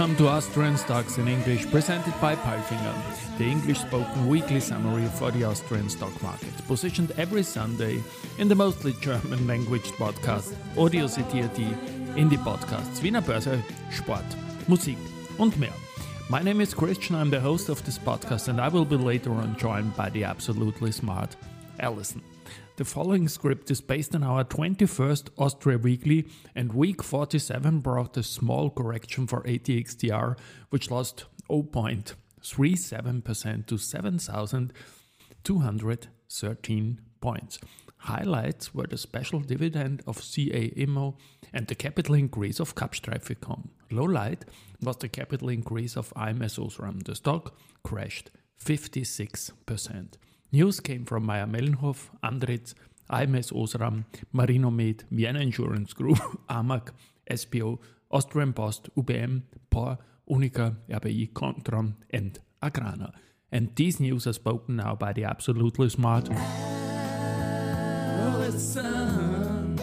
welcome to Austrian Stocks in English, presented by Palfinger, the English spoken weekly summary for the Austrian stock market, positioned every Sunday in the mostly German language podcast Audio CTRT in the podcasts Wiener Börse, Sport, Musik und mehr. My name is Christian, I'm the host of this podcast, and I will be later on joined by the absolutely smart Alison. The following script is based on our 21st Austria Weekly, and week 47 brought a small correction for ATX TR, which lost 0.37% to 7,213 points. Highlights were the special dividend of CA Immo and the capital increase of Kapsch TrafficCom. Low light was the capital increase of ams Osram. The stock crashed 56%. News came from Mayr-Melnhof, Andritz, ams Osram, Marinomed, Vienna Insurance Group, AMAG, SBO, Austrian Post, UBM, Porr, Uniqa, RBI, Kontron, and Agrana. And these news are spoken now by the absolutely smart Alison.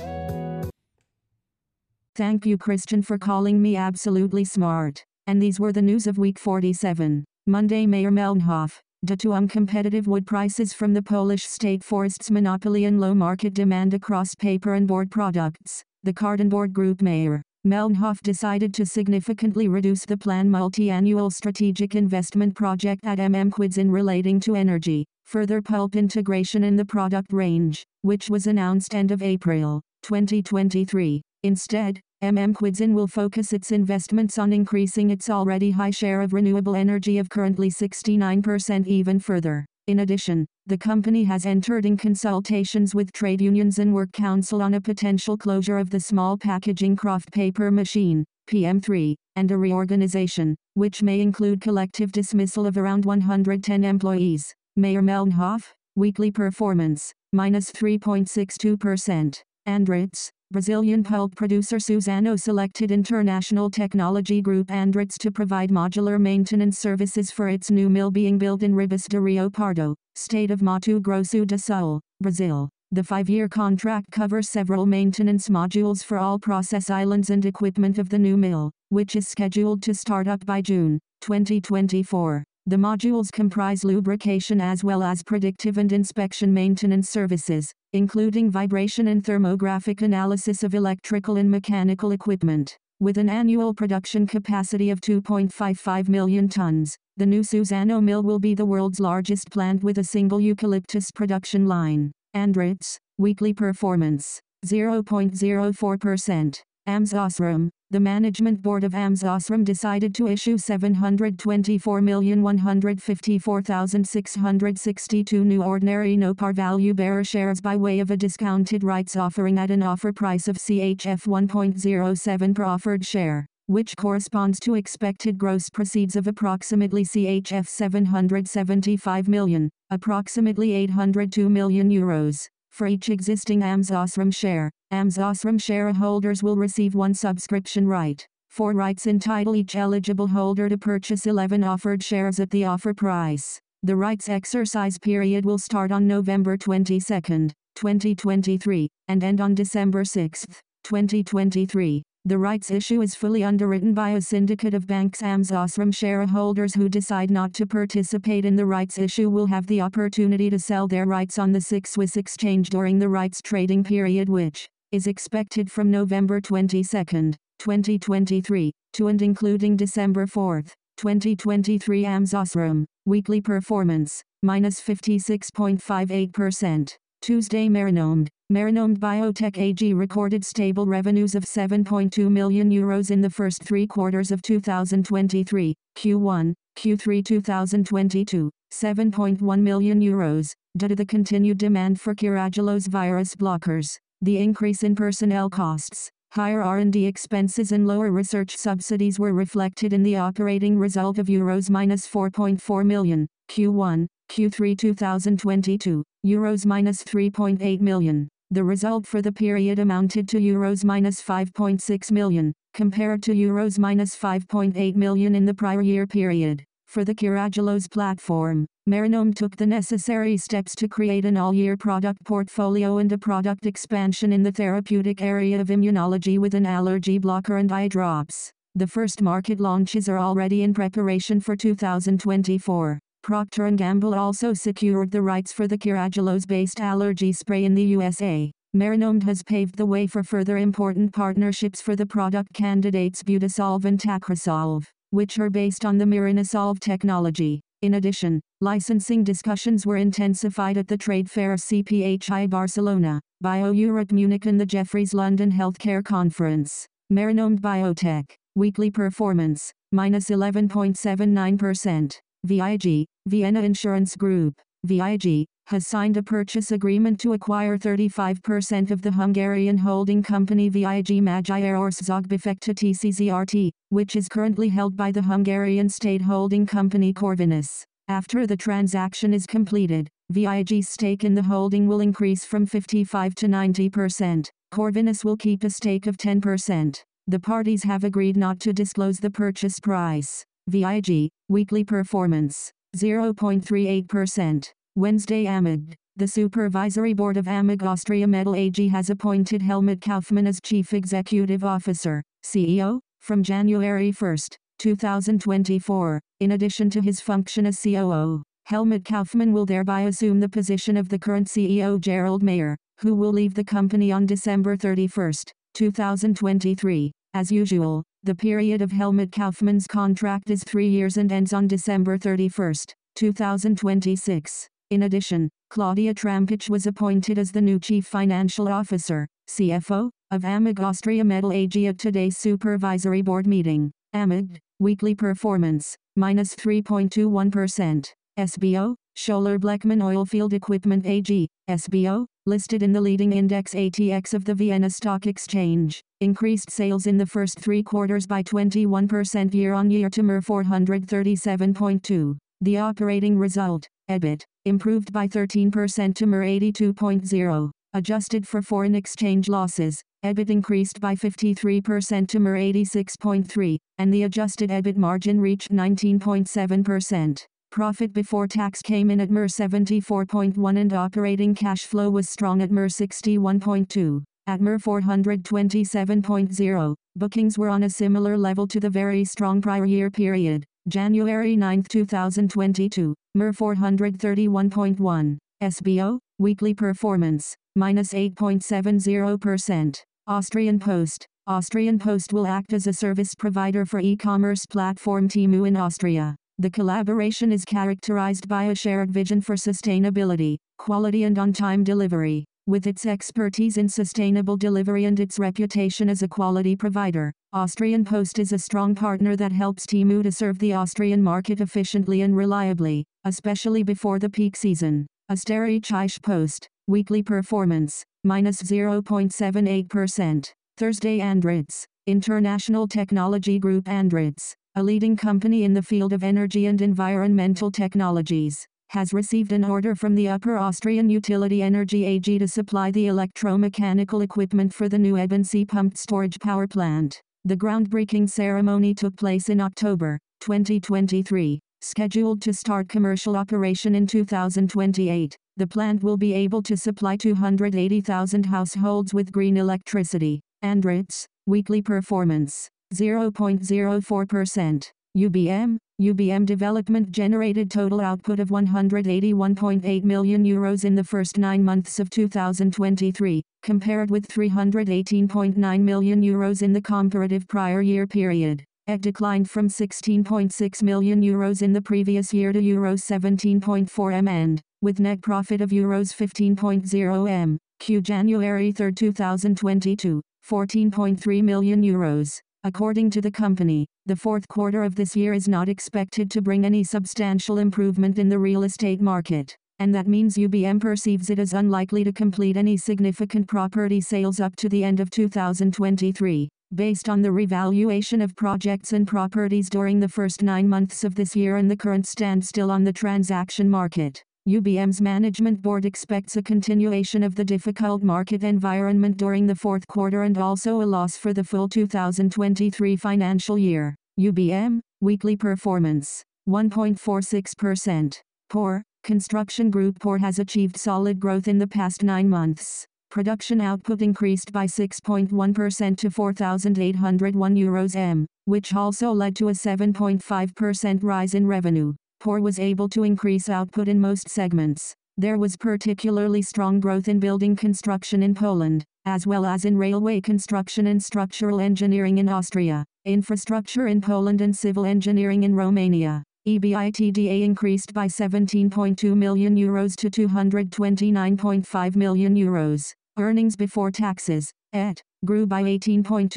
Thank you, Christian, for calling me absolutely smart. And these were the news of week 47. Monday, Mayr-Melnhof. Due to uncompetitive wood prices from the Polish state forests monopoly and low market demand across paper and board products, the Cartonboard Group Mayr, Melnhof decided to significantly reduce the planned multi-annual strategic investment project at MM Kwidzyn relating to energy, further pulp integration in the product range, which was announced end of April 2023. Instead, MM Kwidzyn will focus its investments on increasing its already high share of renewable energy of currently 69% even further. In addition, the company has entered in consultations with trade unions and work council on a potential closure of the small packaging kraft paper machine, PM3, and a reorganization, which may include collective dismissal of around 110 employees. Mayr-Melnhof, weekly performance, minus 3.62%. Andritz, Brazilian pulp producer Suzano selected International Technology Group Andritz to provide modular maintenance services for its new mill being built in Ribas do Rio Pardo, state of Mato Grosso do Sul, Brazil. The five-year contract covers several maintenance modules for all process islands and equipment of the new mill, which is scheduled to start up by June 2024. The modules comprise lubrication as well as predictive and inspection maintenance services, including vibration and thermographic analysis of electrical and mechanical equipment. With an annual production capacity of 2.55 million tons, the new Suzano mill will be the world's largest plant with a single eucalyptus production line. Andritz, weekly performance, 0.04%. AMS Osram, the management board of AMS decided to issue 724,154,662 new ordinary no par value bearer shares by way of a discounted rights offering at an offer price of CHF 1.07 per offered share, which corresponds to expected gross proceeds of approximately CHF 775 million, approximately 802 million euros. For each existing AMS Osram share, AMS Osram shareholders will receive one subscription right. Four rights entitle each eligible holder to purchase 11 offered shares at the offer price. The rights exercise period will start on November 22, 2023, and end on December 6, 2023. The rights issue is fully underwritten by a syndicate of banks. AMS Osram shareholders who decide not to participate in the rights issue will have the opportunity to sell their rights on the SIX Swiss exchange during the rights trading period which is expected from November 22, 2023, to and including December 4, 2023 AMS Osram, weekly performance, minus 56.58%. Tuesday Marinomed, Marinomed Biotech AG recorded stable revenues of 7.2 million euros in the first three quarters of 2023, Q1, Q3 2022, 7.1 million euros, due to the continued demand for Carragelose virus blockers, the increase in personnel costs, higher R&D expenses and lower research subsidies were reflected in the operating result of euros minus 4.4 million, Q1, Q3 2022, euros minus 3.8 million. The result for the period amounted to euros minus 5.6 million, compared to euros minus 5.8 million in the prior year period. For the Carragelose platform, Marinomed took the necessary steps to create an all-year product portfolio and a product expansion in the therapeutic area of immunology with an allergy blocker and eye drops. The first market launches are already in preparation for 2024. Procter & Gamble also secured the rights for the Carragelose-based allergy spray in the USA. Marinomed has paved the way for further important partnerships for the product candidates Budesolv and Tacrosolv, which are based on the Marinosolv technology. In addition, licensing discussions were intensified at the trade fair CPHI Barcelona, BioEurope Munich and the Jefferies London Healthcare Conference. Marinomed Biotech, weekly performance, minus 11.79%. VIG, Vienna Insurance Group, VIG, has signed a purchase agreement to acquire 35% of the Hungarian holding company VIG Magyarország Befektetési TCZRT, which is currently held by the Hungarian state holding company Corvinus. After the transaction is completed, VIG's stake in the holding will increase from 55 to 90%. Corvinus will keep a stake of 10%. The parties have agreed not to disclose the purchase price. VIG, weekly performance, 0.38%. Wednesday AMAG. The Supervisory Board of AMAG Austria Metall AG has appointed Helmut Kaufmann as Chief Executive Officer, CEO, from January 1, 2024. In addition to his function as COO, Helmut Kaufmann will thereby assume the position of the current CEO Gerald Mayer, who will leave the company on December 31, 2023. As usual, the period of Helmut Kaufmann's contract is three years and ends on December 31, 2026. In addition, Claudia Trampitsch was appointed as the new Chief Financial Officer, CFO, of AMAG Austria Metall AG at today's Supervisory Board meeting. AMAG, weekly performance, minus 3.21%. SBO, Schoeller Bleckmann Oilfield Equipment AG, SBO, listed in the leading index ATX of the Vienna Stock Exchange, increased sales in the first three quarters by 21% year on year to MER 437.2. The operating result, EBIT, improved by 13% to MER 82.0. Adjusted for foreign exchange losses, EBIT increased by 53% to MER 86.3, and the adjusted EBIT margin reached 19.7%. Profit before tax came in at MER 74.1 and operating cash flow was strong at MER 61.2. At MER 427.0, bookings were on a similar level to the very strong prior year period. January 9, 2022, MER 431.1. SBO, weekly performance, minus 8.70%. Austrian Post. Austrian Post will act as a service provider for e-commerce platform Temu in Austria. The collaboration is characterized by a shared vision for sustainability, quality and on-time delivery. With its expertise in sustainable delivery and its reputation as a quality provider, Austrian Post is a strong partner that helps Temu to serve the Austrian market efficiently and reliably, especially before the peak season. Österreichische Post, weekly performance, minus 0.78%. Thursday Andritz, International Technology Group Andritz, a leading company in the field of energy and environmental technologies has received an order from the Upper Austrian Utility Energy AG to supply the electromechanical equipment for the new Ebensee pumped storage power plant. The groundbreaking ceremony took place in October 2023, scheduled to start commercial operation in 2028. The plant will be able to supply 280,000 households with green electricity. Andritz, weekly performance 0.04%. UBM, UBM Development generated total output of 181.8 million euros in the first nine months of 2023, compared with 318.9 million euros in the comparative prior year period. It declined from 16.6 million euros in the previous year to euros 17.4 m and, with net profit of euros 15.0 m, Q January 3, 2022, 14.3 million euros. According to the company, the fourth quarter of this year is not expected to bring any substantial improvement in the real estate market, and that means UBM perceives it as unlikely to complete any significant property sales up to the end of 2023. Based on the revaluation of projects and properties during the first nine months of this year and the current standstill on the transaction market, UBM's management board expects a continuation of the difficult market environment during the fourth quarter and also a loss for the full 2023 financial year. UBM, weekly performance, 1.46%. Porr, Construction Group Porr has achieved solid growth in the past nine months. Production output increased by 6.1% to 4,801 euros m, which also led to a 7.5% rise in revenue. Porr was able to increase output in most segments. There was particularly strong growth in building construction in Poland, as well as in railway construction and structural engineering in Austria, infrastructure in Poland and civil engineering in Romania. EBITDA increased by 17.2 million euros to 229.5 million euros. Earnings before taxes, ET, grew by 18.2%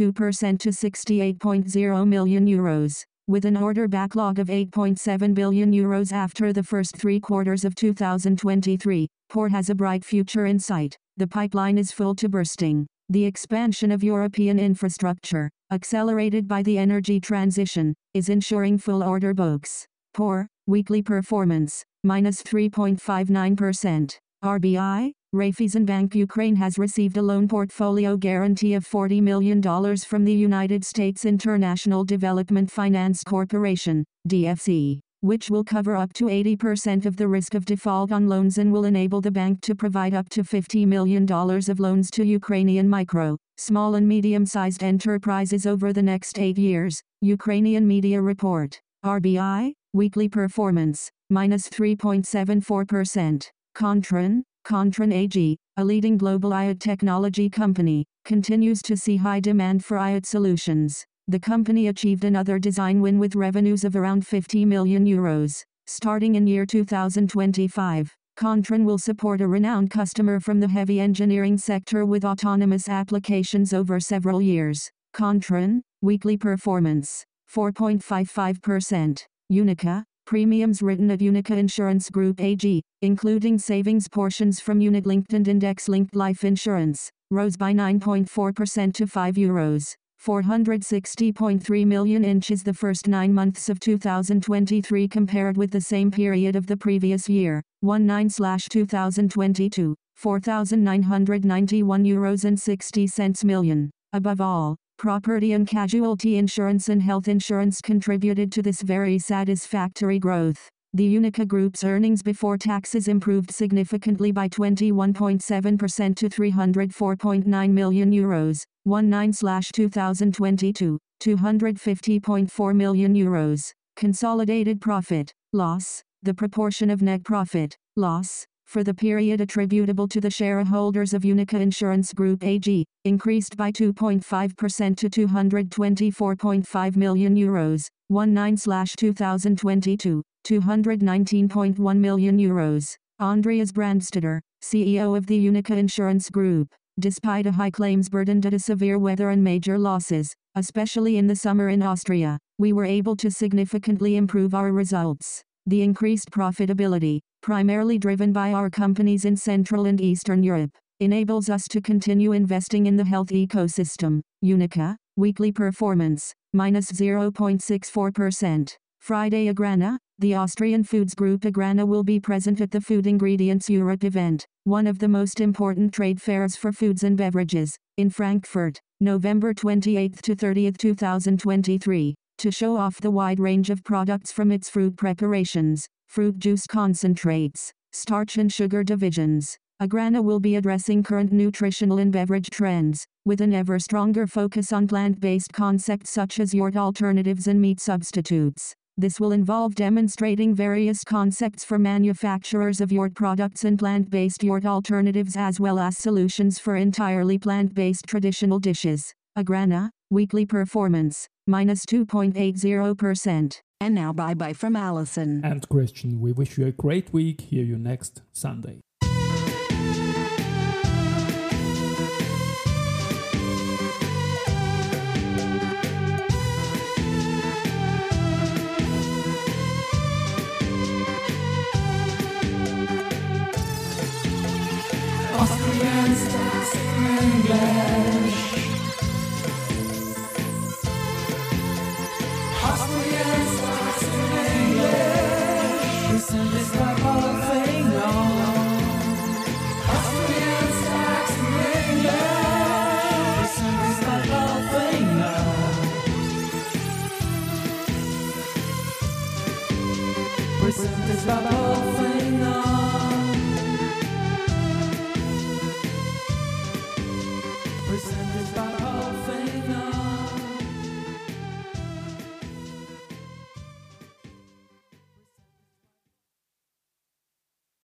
to 68.0 million euros. With an order backlog of 8.7 billion euros after the first three quarters of 2023, Porr has a bright future in sight. The pipeline is full to bursting. The expansion of European infrastructure, accelerated by the energy transition, is ensuring full order books. Porr, weekly performance, minus 3.59%. RBI, Raiffeisen Bank Ukraine has received a loan portfolio guarantee of $40 million from the United States International Development Finance Corporation, DFC, which will cover up to 80% of the risk of default on loans and will enable the bank to provide up to $50 million of loans to Ukrainian micro, small and medium-sized enterprises over the next eight years, Ukrainian media report. RBI, weekly performance, minus 3.74%. Kontron, Kontron AG, a leading global IoT technology company, continues to see high demand for IoT solutions. The company achieved another design win with revenues of around 50 million euros. Starting in year 2025, Kontron will support a renowned customer from the heavy engineering sector with autonomous applications over several years. Kontron, weekly performance, 4.55%. Uniqa, Premiums written at Uniqa Insurance Group AG, including savings portions from unit-linked and index-linked life insurance, rose by 9.4% to 5 euros. 460.3 million inches the first nine months of 2023 compared with the same period of the previous year, 19-2022, 4,991 euros and 60 cents million. Above all, Property and casualty insurance and health insurance contributed to this very satisfactory growth. The Uniqa Group's earnings before taxes improved significantly by 21.7% to 304.9 million euros, 19/2022, 250.4 million euros. Consolidated profit, loss, the proportion of net profit, loss, for the period attributable to the shareholders of Uniqa Insurance Group AG, increased by 2.5% to 224.5 million euros, 19/2022, 219.1 million euros. Andreas Brandstetter, CEO of the Uniqa Insurance Group, despite a high claims burden due to severe weather and major losses, especially in the summer in Austria, we were able to significantly improve our results. The increased profitability, primarily driven by our companies in Central and Eastern Europe, enables us to continue investing in the health ecosystem. Uniqa, weekly performance, minus 0.64%. Friday Agrana, the Austrian foods group Agrana will be present at the Food Ingredients Europe event, one of the most important trade fairs for foods and beverages, in Frankfurt, November 28 to 30, 2023 to show off the wide range of products from its fruit preparations, fruit juice concentrates, starch and sugar divisions. Agrana will be addressing current nutritional and beverage trends, with an ever stronger focus on plant-based concepts such as yogurt alternatives and meat substitutes. This will involve demonstrating various concepts for manufacturers of yogurt products and plant-based yogurt alternatives as well as solutions for entirely plant-based traditional dishes. Agrana, weekly performance, minus 2.80%. And now bye bye from Alison. And Christian, we wish you a great week. Hear you next Sunday.